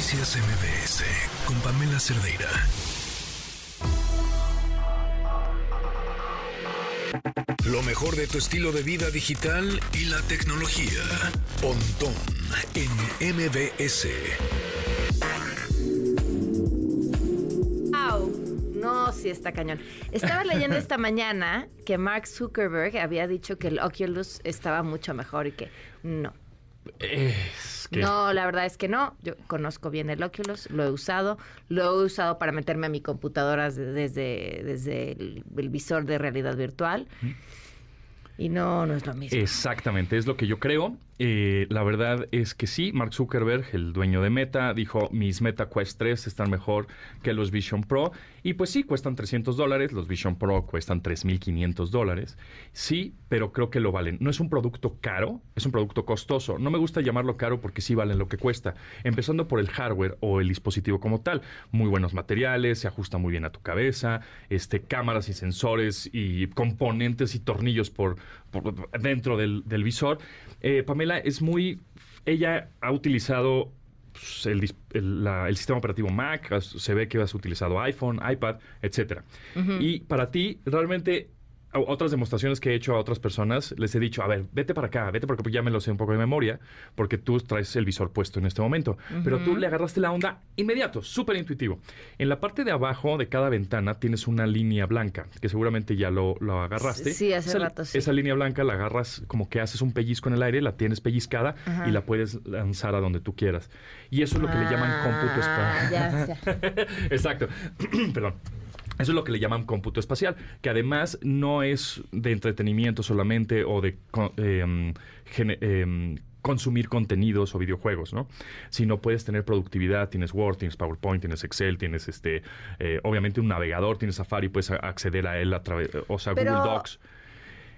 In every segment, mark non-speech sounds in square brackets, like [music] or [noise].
Noticias MBS con Pamela Cerdeira. Lo mejor de tu estilo de vida digital y la tecnología. Pontón en MBS. No, sí está cañón. Estaba leyendo esta [laughs] mañana que Mark Zuckerberg había dicho que el Oculus estaba mucho mejor y que no. Es que No, la verdad es que no. Yo conozco bien el Oculus, lo he usado. Lo he usado para meterme a mi computadora de- desde, desde el, el visor de realidad virtual. Y no, no es lo mismo. Exactamente, es lo que yo creo. Eh, la verdad es que sí, Mark Zuckerberg, el dueño de Meta, dijo, mis Meta Quest 3 están mejor que los Vision Pro. Y pues sí, cuestan 300 dólares, los Vision Pro cuestan 3.500 dólares. Sí, pero creo que lo valen. No es un producto caro, es un producto costoso. No me gusta llamarlo caro porque sí valen lo que cuesta. Empezando por el hardware o el dispositivo como tal. Muy buenos materiales, se ajusta muy bien a tu cabeza, este, cámaras y sensores y componentes y tornillos por, por dentro del, del visor. Eh, Pamela es muy... Ella ha utilizado pues, el, el- la- el sistema operativo Mac, se ve que has utilizado iPhone, iPad, etcétera. Y para ti, realmente, otras demostraciones que he hecho a otras personas, les he dicho, a ver, vete para acá, vete porque ya me lo sé un poco de memoria, porque tú traes el visor puesto en este momento. Pero tú le agarraste la onda inmediato, súper intuitivo. En la parte de abajo de cada ventana tienes una línea blanca, que seguramente ya lo, lo agarraste. Sí, hace esa, rato, sí. Esa línea blanca la agarras como que haces un pellizco en el aire, la tienes pellizcada Ajá. y la puedes lanzar a donde tú quieras. Y eso es lo que le llaman cómputo Ah, espacial. [laughs] Exacto. [clears throat] Perdón. Eso es lo que le llaman cómputo espacial, que además no es de entretenimiento solamente o de em, em, consumir contenidos o videojuegos, ¿no? Sino puedes tener productividad, tienes Word, tienes PowerPoint, tienes Excel, tienes este, eh, obviamente un navegador, tienes Safari, puedes acceder a él a través, o sea, Pero- Google Docs.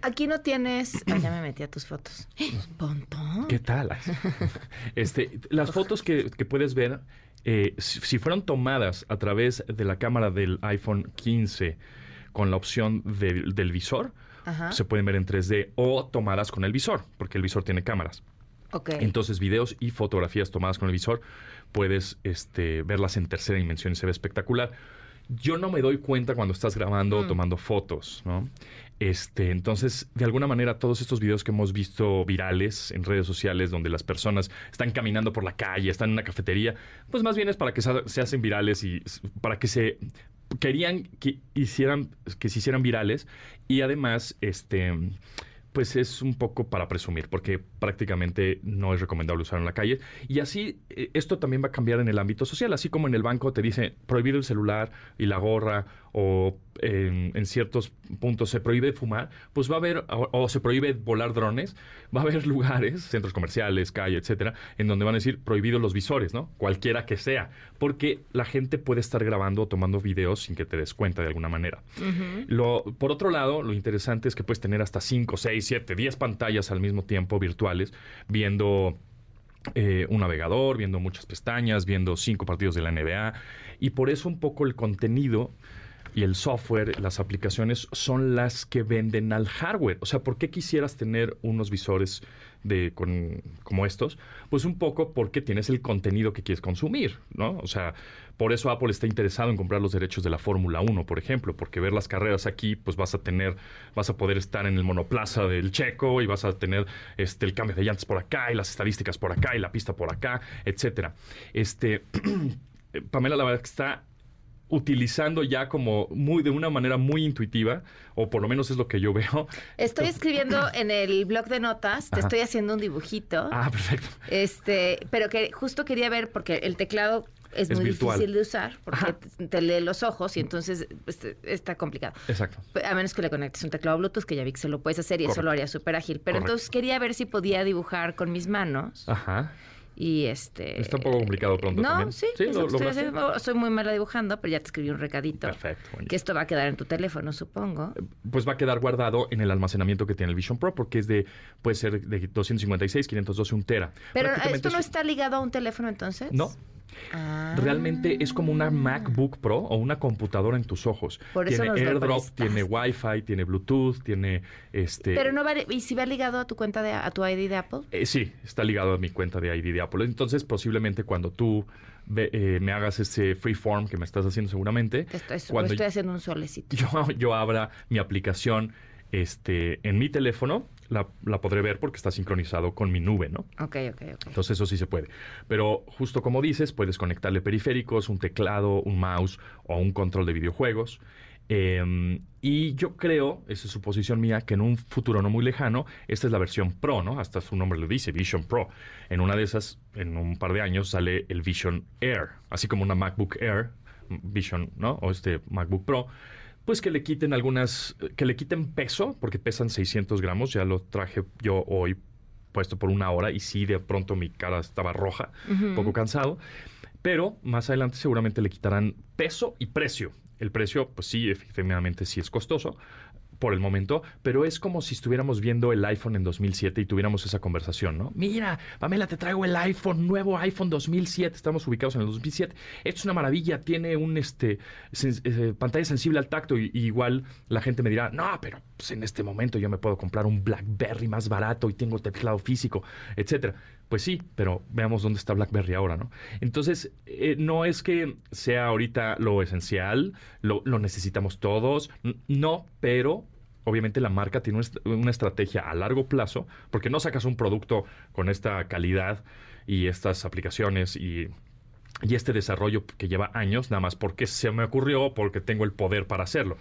Aquí no tienes. Ah, ya me metí a tus fotos. Pontón. ¿Qué tal? [laughs] Este, las fotos que, que puedes ver, eh, si, si fueron tomadas a través de la cámara del iPhone 15 con la opción del- del visor, Ajá. se pueden ver en 3D o tomadas con el visor, porque el visor tiene cámaras. Ok. Entonces, videos y fotografías tomadas con el visor, puedes este, verlas en tercera dimensión y se ve espectacular. Yo no me doy cuenta cuando estás grabando o Mm. tomando fotos, ¿no? Este, entonces, de alguna manera, todos estos videos que hemos visto virales en redes sociales, donde las personas están caminando por la calle, están en una cafetería, pues más bien es para que se, hacen virales y para que se querían que hicieran, que se hicieran virales y además, este, pues es un poco para presumir, porque prácticamente no es recomendable usarlo en la calle. Y así, eh, esto también va a cambiar en el ámbito social, así como en el banco te dice prohibir el celular y la gorra, o en, en ciertos puntos se prohíbe fumar, pues va a haber, o, o se prohíbe volar drones, va a haber [laughs] lugares, centros comerciales, calle, etcétera, en donde van a decir prohibidos los visores, ¿no? Cualquiera que sea, porque la gente puede estar grabando o tomando videos sin que te des cuenta de alguna manera. Lo, por otro lado, lo interesante es que puedes tener hasta 5, 6, 7, 10 pantallas al mismo tiempo virtuales viendo eh, un navegador, viendo muchas pestañas, viendo cinco partidos de la NBA. Y por eso un poco el contenido y el software, las aplicaciones son las que venden al hardware. O sea, ¿por qué quisieras tener unos visores de, con- como estos? Pues un poco porque tienes el contenido que quieres consumir, ¿no? O sea, por eso Apple está interesado en comprar los derechos de la Fórmula 1, por ejemplo, porque ver las carreras aquí, pues vas a tener, vas a poder estar en el monoplaza del Checo y vas a tener este, el cambio de llantas por acá y las estadísticas por acá y la pista por acá, etcétera. Este, [clears throat] Pamela, la verdad que está utilizando ya como muy de una manera muy intuitiva o por lo menos es lo que yo veo Estoy escribiendo [clears throat] en el blog de notas, te Ajá. estoy haciendo un dibujito. ah perfecto Este, pero que justo quería ver porque el teclado es, Es muy virtual. difícil de usar porque te, te lee los ojos y entonces este, está complicado. exacto A menos que le conectes un teclado Bluetooth, que ya vi que se lo puedes hacer y eso lo haría súper ágil. Pero Correcto. entonces quería ver si podía dibujar con mis manos. ajá Y este. Está un poco complicado pronto No, también. sí, Sí, lo- estoy haciendo. Soy muy mala dibujando, pero ya te escribí un recadito. perfecto. Que esto va a quedar en tu teléfono, supongo. pues va a quedar guardado en el almacenamiento que tiene el Vision Pro porque es de puede ser de 256 512 un tera Pero esto no es- está ligado a un teléfono entonces. no Ah. Realmente es como una MacBook Pro o una computadora en tus ojos. Por eso tiene AirDrop, tiene Wi-Fi, tiene Bluetooth, tiene este. Pero no va, ¿y si va ligado a tu cuenta de, a tu ID de Apple? Eh, sí, está ligado a mi cuenta de ID de Apple. Entonces, posiblemente cuando tú ve- eh, me hagas ese freeform que me estás haciendo seguramente, cuando estoy haciendo un solecito. [laughs] yo, yo abra mi aplicación este, en mi teléfono, la, la podré ver porque está sincronizado con mi nube, ¿no? Ok, ok, ok. Entonces eso sí se puede. Pero justo como dices, puedes conectarle periféricos, un teclado, un mouse o un control de videojuegos. Eh, y yo creo, esa es suposición mía, que en un futuro no muy lejano, esta es la versión Pro, ¿no? Hasta su nombre lo dice, Vision Pro. En una de esas, en un par de años, sale el Vision Air, así como una MacBook Air, Vision, ¿no? O este MacBook Pro. Pues que le quiten algunas, que le quiten peso, porque pesan 600 gramos, ya lo traje yo hoy puesto por una hora y sí, de pronto mi cara estaba roja, un poco cansado. Pero más adelante seguramente le quitarán peso y precio. El precio, pues sí, efectivamente sí es costoso por el momento, pero es como si estuviéramos viendo el iPhone en 2007 y tuviéramos esa conversación, ¿no? Mira, Pamela, te traigo el iPhone, nuevo iPhone 2007, estamos ubicados en el 2007. Esto es una maravilla, tiene un este eh, pantalla sensible al tacto y, y igual la gente me dirá, no, pero pues, en este momento yo me puedo comprar un BlackBerry más barato y tengo teclado físico, etcétera. Pues sí, pero veamos dónde está BlackBerry ahora, ¿no? Entonces, eh, no es que sea ahorita lo esencial, lo, lo necesitamos todos, no, pero obviamente la marca tiene una est- una estrategia a largo plazo, porque no sacas un producto con esta calidad y estas aplicaciones y, y este desarrollo que lleva años, nada más porque se me ocurrió, porque tengo el poder para hacerlo.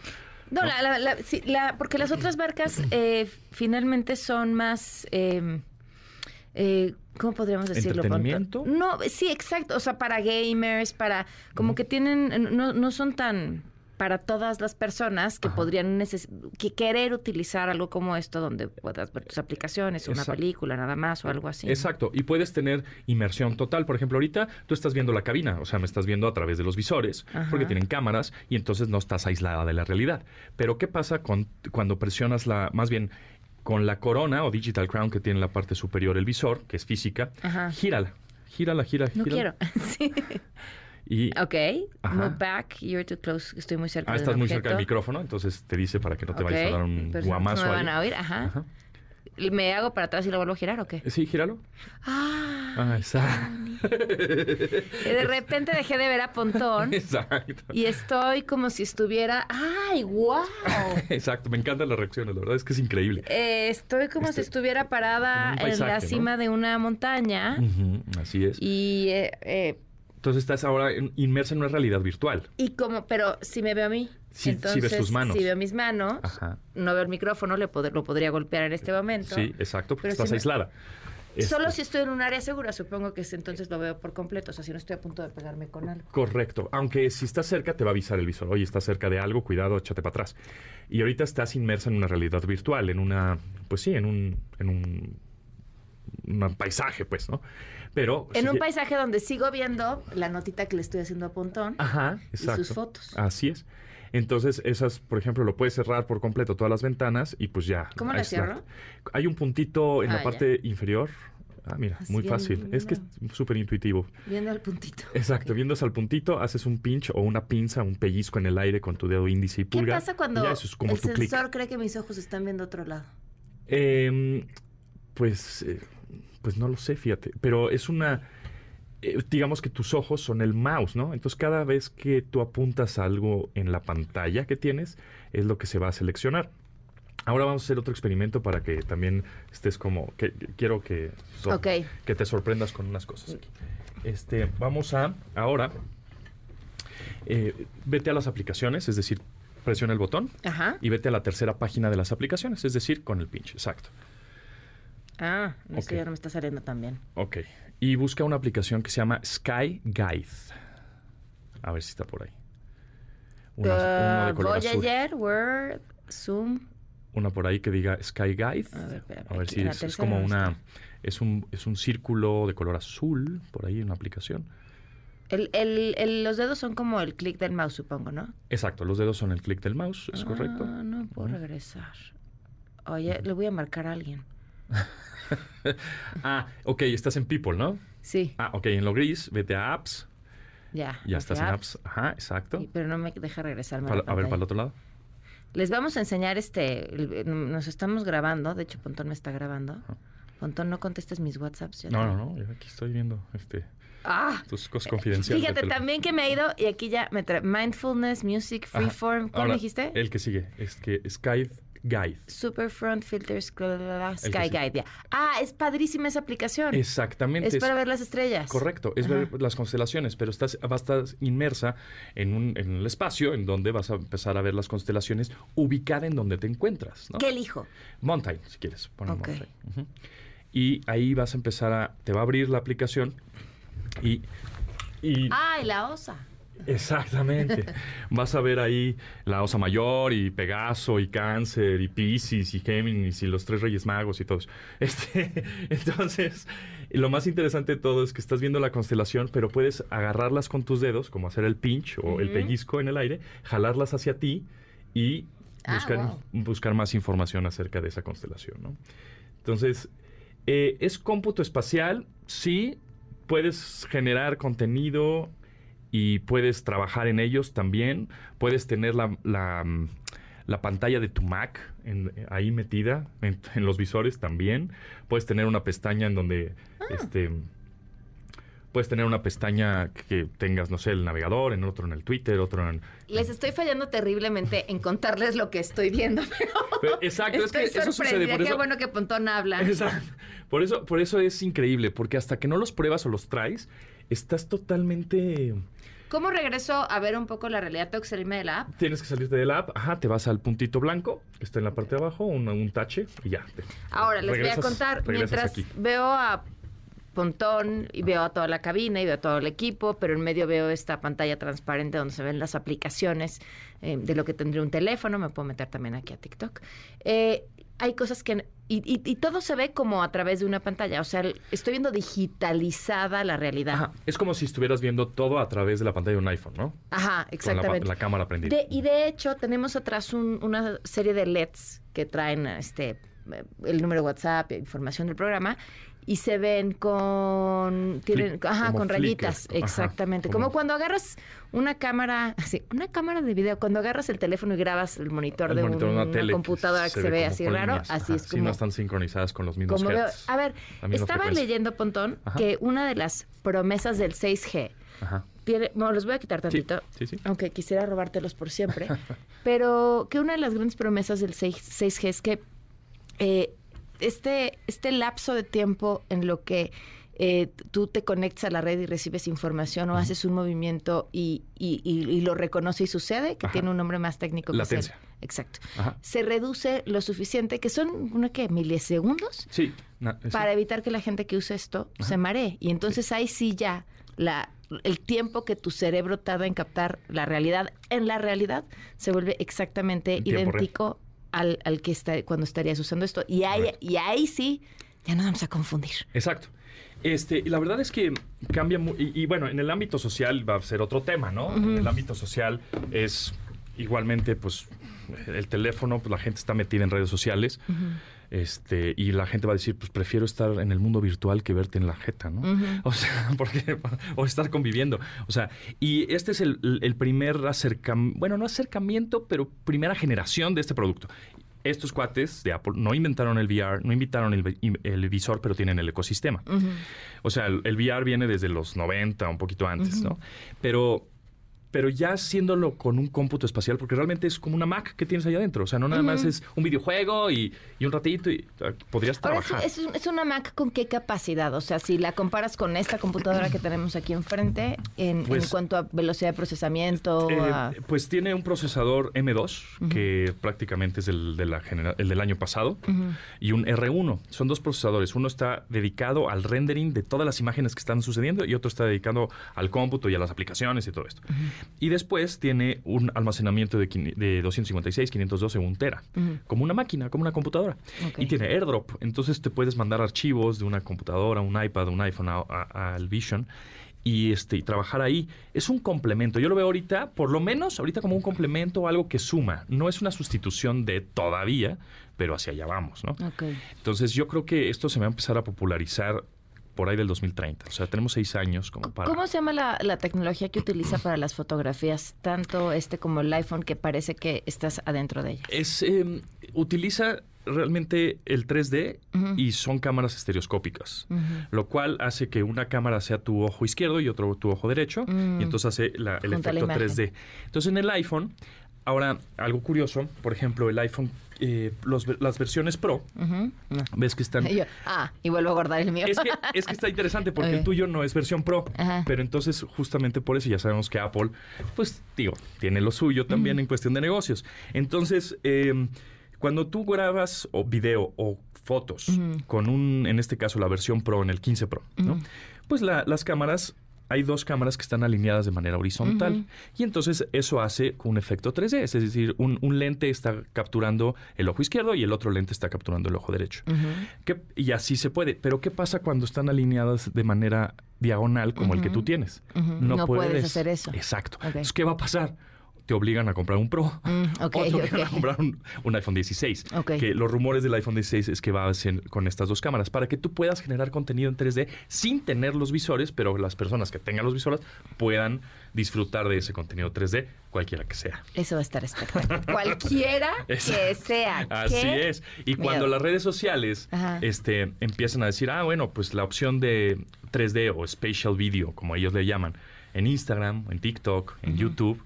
No, la, la- la- sí, la- porque las otras marcas eh, finalmente son más... eh, eh, ¿Cómo podríamos decirlo? ¿Entretenimiento? No, sí, exacto. O sea, para gamers, para... Como que tienen... No, no son tan para todas las personas que podrían neces- que querer utilizar algo como esto donde puedas ver tus aplicaciones, una película nada más o algo así. Exacto, y puedes tener inmersión total. Por ejemplo, ahorita tú estás viendo la cabina, o sea, me estás viendo a través de los visores, Ajá. porque tienen cámaras y entonces no estás aislada de la realidad. Pero ¿qué pasa con, cuando presionas la, más bien con la corona o digital crown que tiene en la parte superior el visor, que es física, Ajá. gírala, gírala, gira, No gírala. quiero. [laughs] sí. Y Ok. Ajá. Move back. You're too close. Estoy muy cerca ah, de estás muy cerca del micrófono, entonces te dice para que no te vayas a dar un perfecto. guamazo ¿Me ahí. van a oír? Ajá. Ajá. ¿Me hago para atrás y lo vuelvo a girar o qué? Sí, gíralo. Ah. Ah, exacto. De repente dejé de ver a Pontón [laughs] exacto. y estoy como si estuviera. ¡Ay, wow! [laughs] Exacto, me encantan las reacciones, la verdad es que es increíble. Eh, estoy como si Este, estuviera parada en la cima de una montaña así es. y eh, eh, Entonces estás ahora inmersa en una realidad virtual. y como, pero si me veo a mí, sí entonces ves tus manos. si veo mis manos, Ajá. no veo el micrófono, le pod- lo podría golpear en este momento. Sí, exacto, porque Pero estás si me- aislada. Solo si estoy en un área segura, supongo que es- entonces lo veo por completo, o sea, si no estoy a punto de pegarme con algo. Correcto. Aunque si estás cerca, te va a avisar el visor. Oye, estás cerca de algo, cuidado, échate para atrás. Y ahorita estás inmersa en una realidad virtual, en una, pues sí, en un, en un, un paisaje, pues, ¿no? Pero... En un paisaje donde sigo viendo la notita que le estoy haciendo a Pontón Ajá, y exacto. sus fotos. Así es. Entonces, esas, por ejemplo, lo puedes cerrar por completo todas las ventanas y pues ya. ¿Cómo la cierro? Hay un puntito en Ah, la ya. parte inferior. Ah, mira, muy fácil. Es que es súper intuitivo. Viendo el puntito. Exacto, viendo hacia el puntito, haces un pinch o una pinza, un pellizco en el aire con tu dedo índice y ¿Qué pulgar. pasa y cuando ya eso es como el tu sensor cree que mis ojos están viendo otro lado? Em, pues, eh, pues no lo sé, fíjate. Pero es una. eh, digamos que tus ojos son el mouse, ¿no? Entonces, cada vez que tú apuntas algo en la pantalla que tienes, es lo que se va a seleccionar. Ahora vamos a hacer otro experimento para que también estés como. Que, que- quiero que, so- que te sorprendas con unas cosas aquí. Este, vamos a. Ahora. eh, vete a las aplicaciones, es decir, presiona el botón Ajá. y vete a la tercera página de las aplicaciones, es decir, con el pinch, exacto. Ah, esto Ok. ya no me está saliendo tan bien. Ok. Y busca una aplicación que se llama Sky Guide. A ver si está por ahí. Una, una de Uh, color azul. Voyager, Word, Zoom. Una por ahí que diga Sky Guide. A ver, A si es, como no una... Es un, es un círculo de color azul por ahí en la aplicación. El, el, el- los dedos son como el clic del mouse, supongo, ¿no? Exacto, los dedos son el clic del mouse, es correcto. Ah, no puedo regresar. Oye, le voy a marcar a alguien. [laughs] Ah, ok, estás en People, ¿no? Sí. Ah, ok, en lo gris, vete a Apps Ya. Ya estás en apps. Ajá, exacto. Sí, pero no me deja regresarme a, Para- la a ver, para el otro lado. Les vamos a enseñar este. Nos estamos grabando. De hecho, Pontón me está grabando. Pontón, no contestes mis WhatsApps. No, no, no. yo Aquí estoy viendo este, ¡Ah! tus cosas confidenciales. Fíjate también que me ha ido. Y aquí ya me trae. Mindfulness, Music. Freeform. ¿Cuál Ahora, me dijiste? El que sigue. Es que Sky Guide. Super Front que Sky. Guide. Ah, es padrísima esa aplicación. Exactamente. es para ver las estrellas. Correcto, es ver las constelaciones, pero estás, vas a estar inmersa en, un, en el espacio en donde vas a empezar a ver las constelaciones ubicada en donde te encuentras. ¿no? ¿Qué elijo? Mountain, si quieres. Pon Ok. Mountain. Y ahí vas a empezar a... Te va a abrir la aplicación y... y ¡Ay, la osa! Exactamente. Vas a ver ahí la Osa Mayor y Pegaso y Cáncer y Piscis y Géminis y los tres Reyes Magos y todos. [laughs] Este, entonces, lo más interesante de todo es que estás viendo la constelación, pero puedes agarrarlas con tus dedos, como hacer el pinch o el pellizco en el aire, jalarlas hacia ti y Ah, buscar, wow. buscar más información acerca de esa constelación. ¿no? Entonces, eh, es cómputo espacial, sí, puedes generar contenido y puedes trabajar en ellos también. Puedes tener la, la, mm, la pantalla de tu Mac en- ahí metida en, [laughs] en los visores también. Puedes tener una pestaña en donde este puedes tener una pestaña que tengas, no sé, el navegador, en otro en el Twitter, otro en... Les estoy fallando terriblemente en contarles lo que estoy viendo, pero [laughs] Pero, exacto, es que eso sucede. Por Qué eso, bueno que Pontón habla. Exacto. Por eso, por eso es increíble, porque hasta que no los pruebas o los traes, estás totalmente... ¿Cómo regreso a ver un poco la realidad? Tengo que salirme de la app. Tienes que salirte de la app, ajá, te vas al puntito blanco, que está en la parte de abajo, un, un tache, y ya. te- Ahora, les voy a contar, mientras aquí. veo a Pontón y veo a toda la cabina y veo a todo el equipo, pero en medio veo esta pantalla transparente donde se ven las aplicaciones eh, de lo que tendría un teléfono, me puedo meter también aquí a TikTok. Eh, hay cosas que... Y, y- y todo se ve como a través de una pantalla, o sea, estoy viendo digitalizada la realidad. Ajá, es como si estuvieras viendo todo a través de la pantalla de un iPhone, ¿no? Ajá, Con la pa- exactamente. la, cámara prendida. De- y de hecho, tenemos atrás un- una serie de LEDs que traen este eh, el número de WhatsApp, información del programa, y se ven con tienen, ajá, con rayitas, exactamente. como- Como cuando agarras una cámara, sí, una cámara de video, cuando agarras el teléfono y grabas el monitor El de monitor una, computadora que se, ve, como así raro, así ajá, es sí, como no están sincronizadas con los mismos como veo-. A ver, estaba frecuencia. leyendo Pontón que una de las promesas del 6G Ajá. tiene, bueno, los voy a quitar Sí, tantito sí, sí. aunque quisiera robártelos por siempre, [laughs] pero que una de las grandes promesas del 6, 6G es que eh, este, este lapso de tiempo en lo que eh, tú te conectas a la red y recibes información o haces un movimiento y, y- y- y lo reconoce y sucede, que Ajá. tiene un nombre más técnico. que es el- Latencia. exacto. Ajá. Se reduce lo suficiente, que son, ¿una qué? Milisegundos, Sí. para evitar que la gente que use esto se maree. Y entonces ahí sí ya la, el tiempo que tu cerebro tarda en captar la realidad, en la realidad, se vuelve exactamente real. Al, al que está cuando estarías usando esto. Y ahí, y ahí sí, ya nos vamos a confundir. Exacto. Este, la verdad es que cambia mu- y, y bueno, en el ámbito social va a ser otro tema, ¿no? En el ámbito social es igualmente, pues, el teléfono, pues la gente está metida en redes sociales. Este, y la gente va a decir, pues prefiero estar en el mundo virtual que verte en la jeta, ¿no? [laughs] O sea, porque, o estar conviviendo. O sea, y este es el, el primer acercamiento, bueno, no acercamiento, pero primera generación de este producto. Estos cuates de Apple no inventaron el VR, no inventaron el, el visor, pero tienen el ecosistema. O sea, el, el VR viene desde los 90, un poquito antes, ¿no? Pero, pero ya haciéndolo con un cómputo espacial, porque realmente es como una Mac que tienes ahí adentro. O sea, no nada más es un videojuego y, y un ratito y uh, podrías Ahora, trabajar. es, es- es una Mac con qué capacidad? O sea, si la comparas con esta computadora que tenemos aquí enfrente, en, en Pues- cuanto a velocidad de procesamiento, Eh, a- pues tiene un procesador M2, que prácticamente es el, de la genera- el del año pasado, y un R1. Son dos procesadores. Uno está dedicado al rendering de todas las imágenes que están sucediendo y otro está dedicado al cómputo y a las aplicaciones y todo esto. Y después tiene un almacenamiento de, de 256, 512, 1 tera, como una máquina, como una computadora. Y tiene AirDrop. Entonces te puedes mandar archivos de una computadora, un iPad, un iPhone al Vision y este y trabajar ahí es un complemento. Yo lo veo ahorita, por lo menos ahorita como un complemento o algo que suma. No es una sustitución de todavía, pero hacia allá vamos, ¿no? Entonces yo creo que esto se va a empezar a popularizar por ahí del 2030. O sea, tenemos seis años como para... ¿Cómo se llama la, la tecnología que utiliza para las fotografías, tanto este como el iPhone, que parece que estás adentro de ella? Es, eh, utiliza realmente el 3D y son cámaras estereoscópicas, lo cual hace que una cámara sea tu ojo izquierdo y otro tu ojo derecho, y entonces hace la- el Junta efecto imagen. 3D. Entonces en el iPhone, ahora algo curioso, por ejemplo, el iPhone, eh, los las versiones Pro. No. ves que están... [laughs] Yo, ah, y vuelvo a guardar el mío. Es que, es que está interesante porque [laughs] el tuyo no es versión Pro, Ajá. pero entonces justamente por eso ya sabemos que Apple, pues digo, tiene lo suyo también en cuestión de negocios. Entonces, eh, cuando tú grabas o video o fotos con un, en este caso la versión Pro, en el 15 Pro, ¿no? Pues la- las cámaras... Hay dos cámaras que están alineadas de manera horizontal y entonces eso hace un efecto 3D, es decir, un, un lente está capturando el ojo izquierdo y el otro lente está capturando el ojo derecho. ¿Qué- y así se puede. Pero ¿qué pasa cuando están alineadas de manera diagonal como el que tú tienes? No puedes hacer eso. Exacto. Entonces, ¿qué va a pasar? Te obligan a comprar un Pro Mm, [laughs] o te obligan a comprar un, un iPhone 16. Ok. Que los rumores del iPhone 16 es que va a ser con estas dos cámaras para que tú puedas generar contenido en 3D sin tener los visores, pero las personas que tengan los visores puedan disfrutar de ese contenido 3D, cualquiera que sea. Eso va a estar espectacular. [laughs] Cualquiera que sea. Así ¿Qué es. Y miedo. cuando las redes sociales Ajá. este, empiezan a decir, ah, bueno, pues la opción de 3D o spatial video, como ellos le llaman, en Instagram, en TikTok, en YouTube,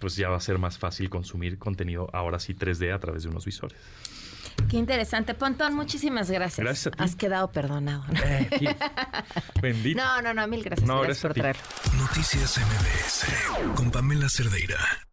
pues ya va a ser más fácil consumir contenido ahora sí 3D a través de unos visores. Qué interesante. Pontón, muchísimas gracias. Gracias a ti. Has quedado perdonado. Eh. [laughs] Bendito. No, no, no, mil gracias. No, gracias gracias por ti. traerlo. Noticias MBS con Pamela Cerdeira.